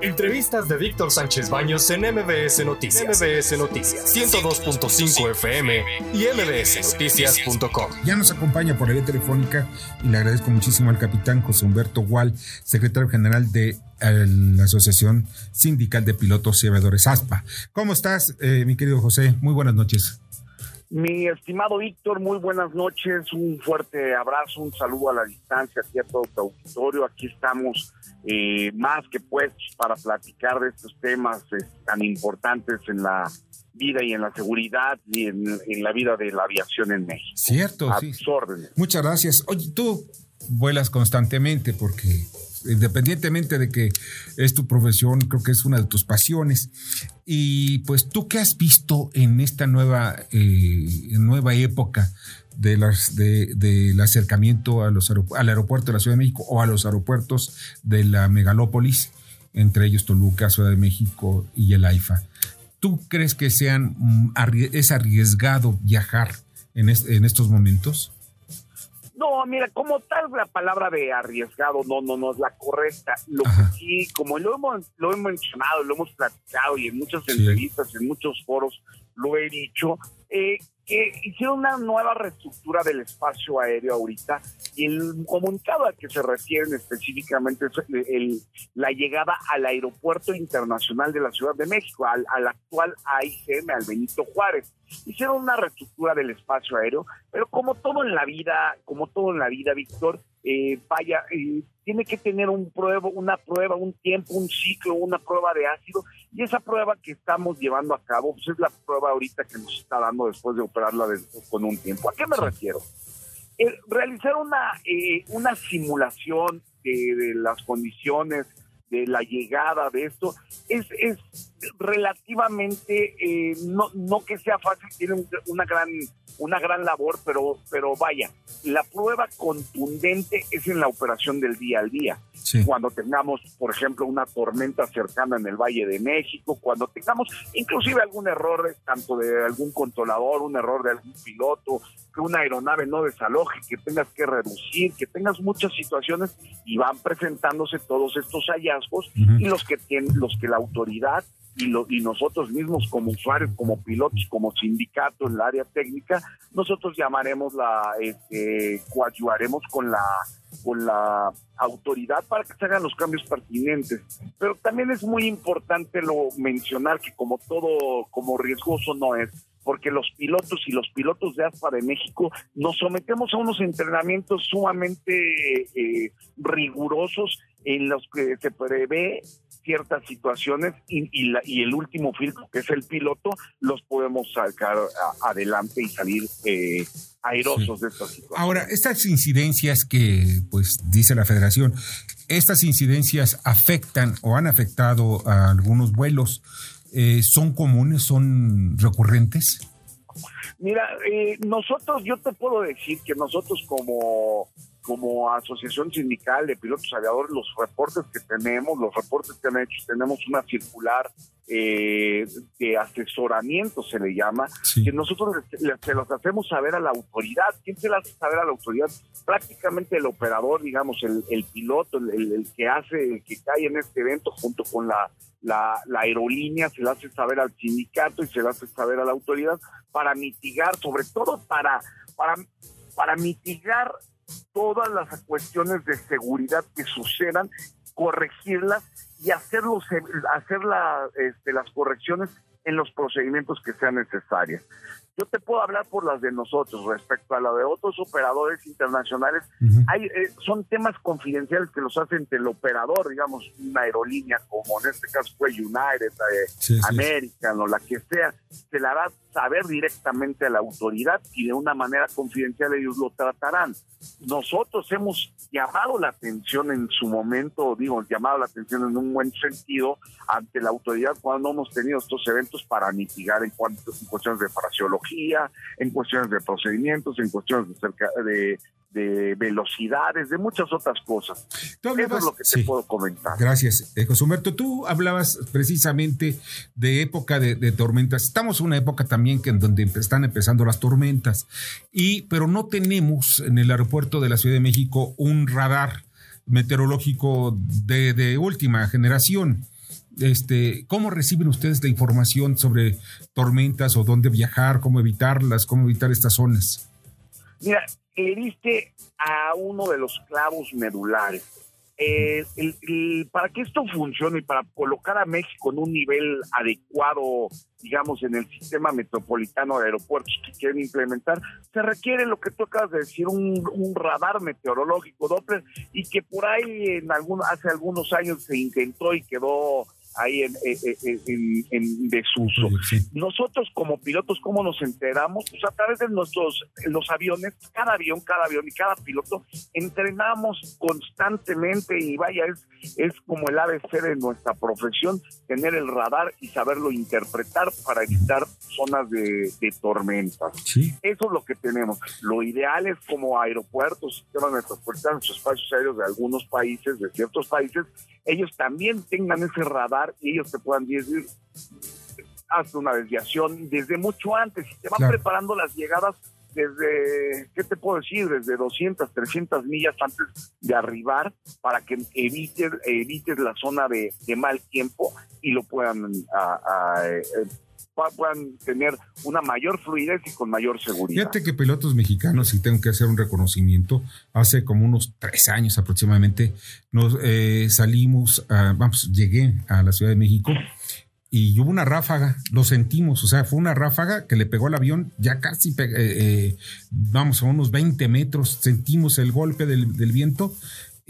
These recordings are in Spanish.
Entrevistas de Víctor Sánchez Baños en MBS Noticias. MBS Noticias 102.5 FM y mbsnoticias.com. Ya nos acompaña por la vía telefónica y le agradezco muchísimo al capitán José Humberto Gual, secretario general de eh, la Asociación Sindical de Pilotos y Aviadores ASPA. ¿Cómo estás, eh, mi querido José? Muy buenas noches. Mi estimado Víctor, muy buenas noches, un fuerte abrazo, un saludo a la distancia aquí a todo tu auditorio. Aquí estamos eh, más que puestos para platicar de estos temas eh, tan importantes en la vida y en la seguridad y en, la vida de la aviación en México. Cierto, sí. Muchas gracias. Oye, tú vuelas constantemente porque independientemente de que es tu profesión, creo que es una de tus pasiones. Y pues tú qué has visto en esta nueva, eh, nueva época del acercamiento a los al aeropuerto de la Ciudad de México o a los aeropuertos de la megalópolis, entre ellos Toluca, Ciudad de México y el AIFA. ¿Tú crees que mm, es arriesgado viajar en estos momentos? No, mira, como tal la palabra de arriesgado no, no, no es la correcta. Lo que sí, como lo hemos, lo hemos mencionado, lo hemos platicado y en muchas entrevistas, en muchos foros lo he dicho, eh, que hicieron una nueva reestructura del espacio aéreo ahorita y el comunicado al que se refieren específicamente es el, la llegada al aeropuerto internacional de la Ciudad de México, al, al actual AICM, al Benito Juárez. Hicieron una reestructura del espacio aéreo, pero como todo en la vida, como todo en la vida, Víctor, eh, vaya, eh, tiene que tener un prueba, una prueba, un tiempo, un ciclo, una prueba de ácido, y esa prueba que estamos llevando a cabo, pues es la prueba ahorita que nos está dando después de operarla con un tiempo. ¿A qué me refiero? realizar una, eh, una simulación de, las condiciones de la llegada de esto es, es relativamente eh, no, no que sea fácil tiene una gran una gran labor pero pero vaya la prueba contundente es en la operación del día al día. Cuando tengamos, por ejemplo, una tormenta cercana en el Valle de México, cuando tengamos inclusive algún error, tanto de algún controlador, un error de algún piloto, que una aeronave no desaloje, que tengas que reducir, que tengas muchas situaciones y van presentándose todos estos hallazgos y los que tienen, los que la autoridad y, lo, y nosotros mismos como usuarios, como pilotos, como sindicato en el área técnica, nosotros llamaremos la, este, coadyuvaremos con la con la autoridad para que se hagan los cambios pertinentes. Pero también es muy importante lo mencionar que como todo, como riesgoso no es, porque los pilotos y los pilotos de ASPA de México nos sometemos a unos entrenamientos sumamente eh, rigurosos en los que se prevé ciertas situaciones y, y, el último filtro, que es el piloto, los podemos sacar adelante y salir eh, airosos de esta situación. Ahora, estas incidencias que pues dice la federación, estas incidencias afectan o han afectado a algunos vuelos, eh, ¿son comunes, son recurrentes? Mira, eh, nosotros, yo te puedo decir que nosotros como como asociación sindical de pilotos aviadores, los reportes que tenemos, los reportes que han hecho, tenemos una circular eh, de asesoramiento, se le llama, que nosotros se los hacemos saber a la autoridad. ¿Quién se las hace saber a la autoridad? Prácticamente el operador, digamos, el, piloto, el, que hace, el que cae en este evento junto con la, la, la aerolínea, se le hace saber al sindicato y se le hace saber a la autoridad para mitigar, sobre todo para, para, para mitigar todas las cuestiones de seguridad que sucedan, corregirlas y hacerlos, hacer este, las correcciones en los procedimientos que sean necesarias. Yo te puedo hablar por las de nosotros respecto a la de otros operadores internacionales. Hay, eh, son temas confidenciales que los hacen entre el operador, digamos, una aerolínea como en este caso fue United, eh, American o la que sea, se la hará saber directamente a la autoridad y de una manera confidencial ellos lo tratarán. Nosotros hemos llamado la atención en su momento, digo, llamado la atención en un buen sentido ante la autoridad cuando hemos tenido estos eventos para mitigar en, cuanto, en cuestiones de fraseología, en cuestiones de procedimientos, en cuestiones de, cerca, de de velocidades, de muchas otras cosas. Eso es lo que te puedo comentar. Gracias, eh, José Humberto. Tú hablabas precisamente de época de, tormentas. Estamos en una época también que en donde están empezando las tormentas, y, pero no tenemos en el aeropuerto de la Ciudad de México un radar meteorológico de, última generación. este, ¿cómo reciben ustedes la información sobre tormentas o dónde viajar, cómo evitarlas, cómo evitar estas zonas? Mira, le diste a uno de los clavos medulares. Eh, para que esto funcione y para colocar a México en un nivel adecuado, digamos, en el sistema metropolitano de aeropuertos que quieren implementar, se requiere lo que tú acabas de decir, un, radar meteorológico Doppler y que por ahí en algún, hace algunos años se intentó y quedó ahí en, en, desuso. Nosotros como pilotos, ¿cómo nos enteramos? Pues a través de nuestros los aviones, cada avión, cada avión y cada piloto, entrenamos constantemente y vaya, es, es como el ABC de nuestra profesión, tener el radar y saberlo interpretar para evitar zonas de, de tormentas. Eso es lo que tenemos. Lo ideal es como aeropuertos, sistemas metropolitanos, espacios aéreos de algunos países, de ciertos países, ellos también tengan ese radar y ellos te puedan decir, haz una desviación desde mucho antes y te van preparando las llegadas desde, ¿qué te puedo decir? Desde 200, 300 millas antes de arribar para que evites, evites la zona de, mal tiempo y lo puedan a, eh, puedan tener una mayor fluidez y con mayor seguridad. Fíjate que pilotos mexicanos, y tengo que hacer un reconocimiento, hace como unos tres años aproximadamente, nos eh, salimos, vamos, llegué a la Ciudad de México y hubo una ráfaga, lo sentimos, o sea, fue una ráfaga que le pegó al avión ya casi, eh, eh, vamos, a unos 20 metros, sentimos el golpe del, del viento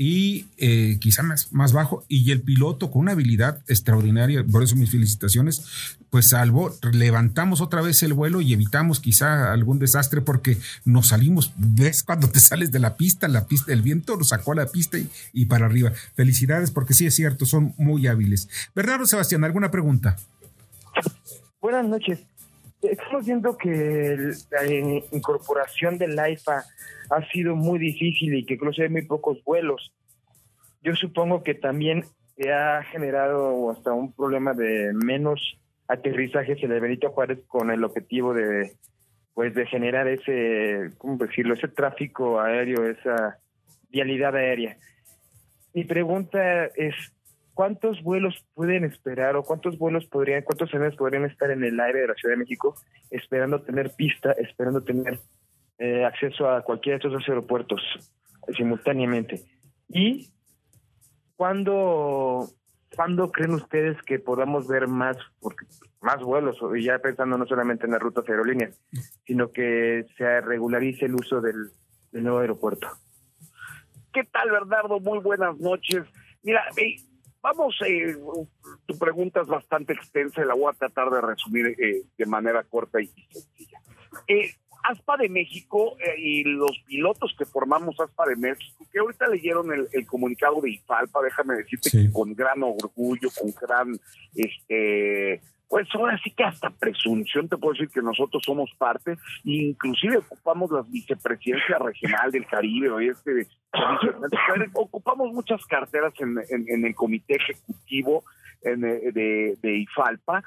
y eh, quizá más, más bajo, y el piloto con una habilidad extraordinaria, por eso mis felicitaciones, pues salvó, levantamos otra vez el vuelo y evitamos quizá algún desastre porque nos salimos, ves cuando te sales de la pista, la pista, el viento nos sacó a la pista y, y para arriba. Felicidades porque sí es cierto, son muy hábiles. Bernardo Sebastián, ¿alguna pregunta? Buenas noches. Estamos viendo que la incorporación del AIFA ha sido muy difícil y que incluso hay muy pocos vuelos. Yo supongo que también se ha generado hasta un problema de menos aterrizajes en el Benito Juárez con el objetivo de pues de generar ese, ¿cómo decirlo?, ese tráfico aéreo, esa vialidad aérea. Mi pregunta es, ¿cuántos vuelos pueden esperar o cuántos vuelos podrían, cuántos aviones podrían estar en el aire de la Ciudad de México esperando tener pista, esperando tener eh, acceso a cualquiera de estos dos aeropuertos simultáneamente? ¿Y cuándo, cuándo creen ustedes que podamos ver más, porque, más vuelos, y ya pensando no solamente en las rutas aerolíneas, sino que se regularice el uso del, nuevo aeropuerto? ¿Qué tal, Bernardo? Muy buenas noches. Mira, Vamos, eh, tu pregunta es bastante extensa y la voy a tratar de resumir eh, de manera corta y sencilla. Eh, ASPA de México eh, y los pilotos que formamos ASPA de México, que ahorita leyeron el, comunicado de IFALPA, déjame decirte que con gran orgullo, con gran este pues ahora sí que hasta presunción te puedo decir que nosotros somos parte, inclusive ocupamos la vicepresidencia regional del Caribe, o este, ocupamos muchas carteras en, el comité ejecutivo eh, de, de, IFALPA.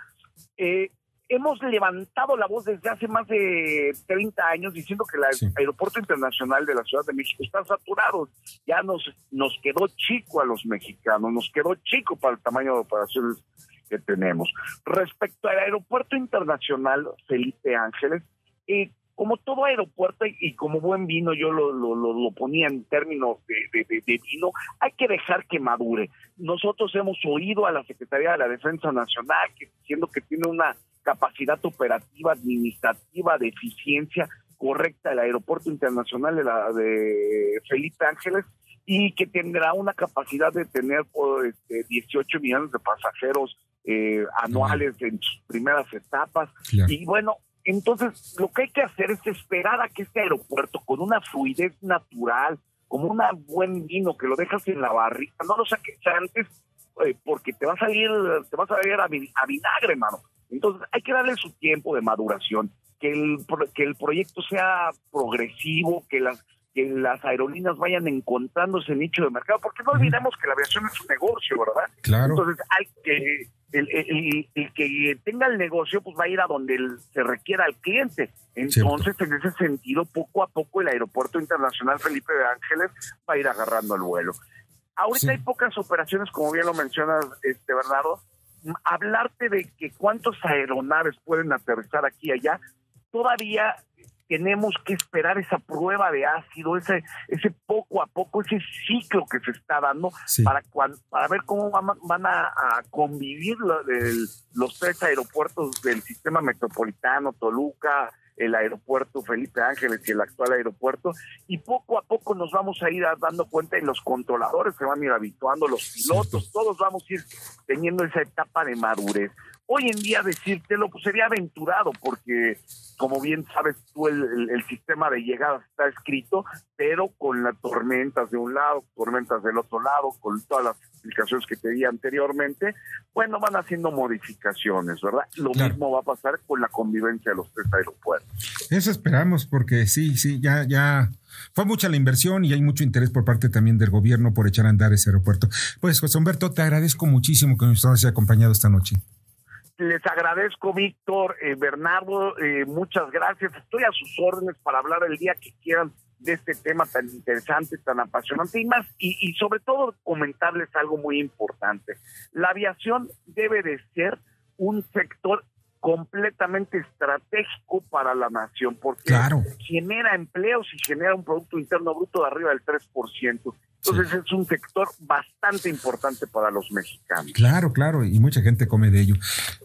Eh, hemos levantado la voz desde hace más de 30 años diciendo que el aeropuerto internacional de la Ciudad de México está saturado. Ya nos, nos quedó chico a los mexicanos, nos quedó chico para el tamaño de operaciones que tenemos. Respecto al aeropuerto internacional Felipe Ángeles, eh, como todo aeropuerto y como buen vino, yo lo, lo, ponía en términos de, de, vino, hay que dejar que madure. Nosotros hemos oído a la Secretaría de la Defensa Nacional que diciendo que tiene una capacidad operativa, administrativa, de eficiencia correcta el aeropuerto internacional de, de Felipe Ángeles y que tendrá una capacidad de tener este, 18 millones de pasajeros eh, anuales en sus primeras etapas. Y bueno, entonces lo que hay que hacer es esperar a que este aeropuerto, con una fluidez natural, como un buen vino que lo dejas en la barriga, no lo saques antes eh, porque te va a salir, te va a salir a, a vinagre, mano. Entonces hay que darle su tiempo de maduración, que el, que el proyecto sea progresivo, que las que las aerolíneas vayan encontrándose nicho de mercado, porque no olvidemos que la aviación es un negocio, ¿verdad? Claro. Entonces hay que el, que tenga el negocio pues va a ir a donde se requiera al cliente. Entonces, en ese sentido, poco a poco el Aeropuerto Internacional Felipe de Ángeles va a ir agarrando el vuelo. Ahorita hay pocas operaciones, como bien lo mencionas, este Bernardo, hablarte de que cuántos aeronaves pueden aterrizar aquí y allá, todavía tenemos que esperar esa prueba de ácido, ese, ese poco a poco, ese ciclo que se está dando para, para ver cómo van, a, convivir los tres aeropuertos del sistema metropolitano, Toluca, el aeropuerto Felipe Ángeles y el actual aeropuerto, y poco a poco nos vamos a ir dando cuenta y los controladores se van a ir habituando, los pilotos, todos vamos a ir teniendo esa etapa de madurez. Hoy en día decírtelo pues sería aventurado porque como bien sabes tú, el, sistema de llegadas está escrito, pero con las tormentas de un lado, tormentas del otro lado, con todas las explicaciones que te di anteriormente, bueno, van haciendo modificaciones, ¿verdad? Lo mismo va a pasar con la convivencia de los tres aeropuertos. Eso esperamos, porque sí, sí, ya, ya fue mucha la inversión y hay mucho interés por parte también del gobierno por echar a andar ese aeropuerto. Pues, José Humberto, te agradezco muchísimo que nos hayas acompañado esta noche les agradezco, Víctor, eh, Bernardo, eh, muchas gracias. Estoy a sus órdenes para hablar el día que quieran de este tema tan interesante, tan apasionante y más, y, y sobre todo comentarles algo muy importante. La aviación debe de ser un sector completamente estratégico para la nación, porque genera empleos y genera un Producto Interno Bruto de arriba del 3%. Entonces es un sector bastante importante para los mexicanos. Claro, claro, y mucha gente come de ello.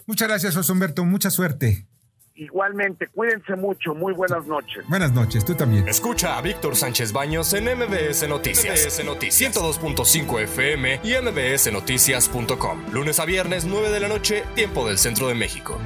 Muchas gracias, José Humberto, mucha suerte. Igualmente, cuídense mucho, muy buenas noches. Buenas noches, tú también. Escucha a Víctor Sánchez Baños en MBS Noticias. MBS Noticias 102.5 FM y MBSNoticias.com. Lunes a viernes, 9 de la noche, tiempo del centro de México.